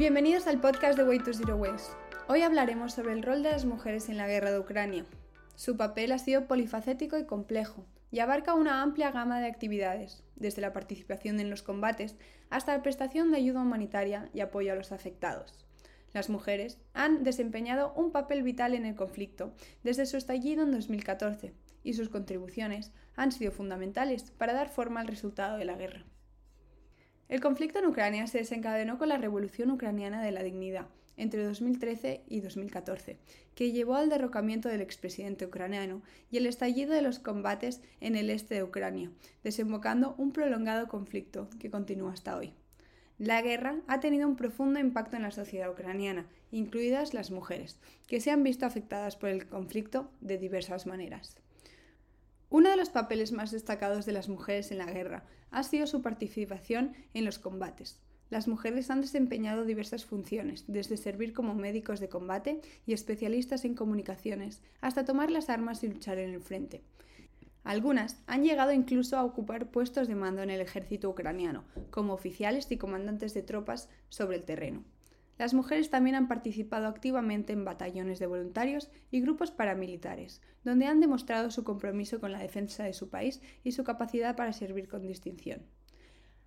Bienvenidos al podcast de Way to Zero Waste. Hoy hablaremos sobre el rol de las mujeres en la guerra de Ucrania. Su papel ha sido polifacético y complejo, y abarca una amplia gama de actividades, desde la participación en los combates hasta la prestación de ayuda humanitaria y apoyo a los afectados. Las mujeres han desempeñado un papel vital en el conflicto desde su estallido en 2014, y sus contribuciones han sido fundamentales para dar forma al resultado de la guerra. El conflicto en Ucrania se desencadenó con la Revolución Ucraniana de la Dignidad entre 2013 y 2014, que llevó al derrocamiento del expresidente ucraniano y el estallido de los combates en el este de Ucrania, desembocando un prolongado conflicto que continúa hasta hoy. La guerra ha tenido un profundo impacto en la sociedad ucraniana, incluidas las mujeres, que se han visto afectadas por el conflicto de diversas maneras. Uno de los papeles más destacados de las mujeres en la guerra ha sido su participación en los combates. Las mujeres han desempeñado diversas funciones, desde servir como médicos de combate y especialistas en comunicaciones, hasta tomar las armas y luchar en el frente. Algunas han llegado incluso a ocupar puestos de mando en el ejército ucraniano, como oficiales y comandantes de tropas sobre el terreno. Las mujeres también han participado activamente en batallones de voluntarios y grupos paramilitares, donde han demostrado su compromiso con la defensa de su país y su capacidad para servir con distinción.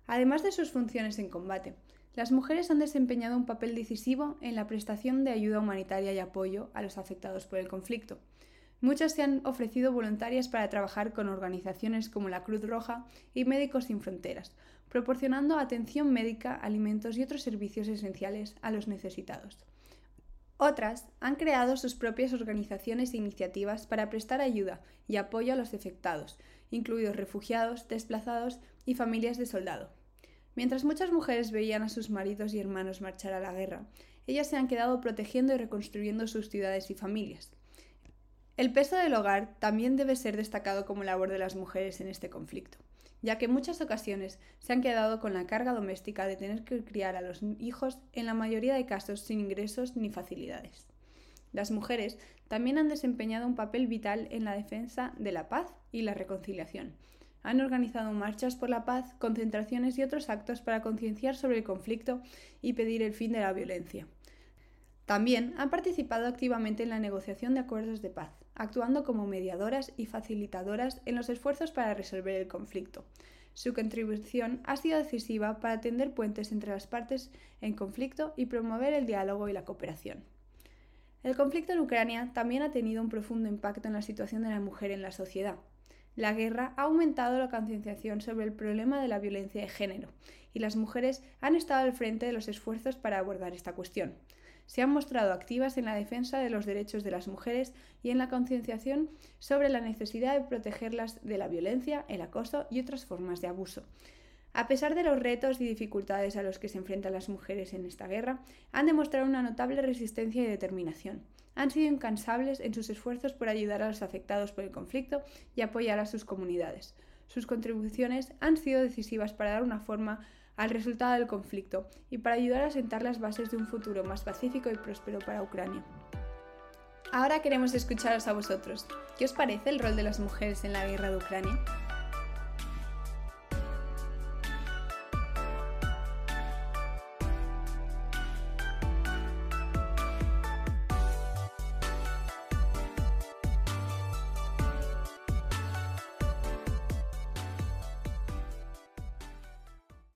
Además de sus funciones en combate, las mujeres han desempeñado un papel decisivo en la prestación de ayuda humanitaria y apoyo a los afectados por el conflicto. Muchas se han ofrecido voluntarias para trabajar con organizaciones como la Cruz Roja y Médicos Sin Fronteras, proporcionando atención médica, alimentos y otros servicios esenciales a los necesitados. Otras han creado sus propias organizaciones e iniciativas para prestar ayuda y apoyo a los afectados, incluidos refugiados, desplazados y familias de soldado. Mientras muchas mujeres veían a sus maridos y hermanos marchar a la guerra, ellas se han quedado protegiendo y reconstruyendo sus ciudades y familias. El peso del hogar también debe ser destacado como labor de las mujeres en este conflicto ya que en muchas ocasiones se han quedado con la carga doméstica de tener que criar a los hijos en la mayoría de casos sin ingresos ni facilidades. Las mujeres también han desempeñado un papel vital en la defensa de la paz y la reconciliación. Han organizado marchas por la paz, concentraciones y otros actos para concienciar sobre el conflicto y pedir el fin de la violencia. También han participado activamente en la negociación de acuerdos de paz, actuando como mediadoras y facilitadoras en los esfuerzos para resolver el conflicto. Su contribución ha sido decisiva para tender puentes entre las partes en conflicto y promover el diálogo y la cooperación. El conflicto en Ucrania también ha tenido un profundo impacto en la situación de la mujer en la sociedad. La guerra ha aumentado la concienciación sobre el problema de la violencia de género, y las mujeres han estado al frente de los esfuerzos para abordar esta cuestión se han mostrado activas en la defensa de los derechos de las mujeres y en la concienciación sobre la necesidad de protegerlas de la violencia, el acoso y otras formas de abuso. A pesar de los retos y dificultades a los que se enfrentan las mujeres en esta guerra, han demostrado una notable resistencia y determinación. Han sido incansables en sus esfuerzos por ayudar a los afectados por el conflicto y apoyar a sus comunidades. Sus contribuciones han sido decisivas para dar una forma al resultado del conflicto y para ayudar a sentar las bases de un futuro más pacífico y próspero para Ucrania. Ahora queremos escucharos a vosotros. ¿Qué os parece el rol de las mujeres en la guerra de Ucrania?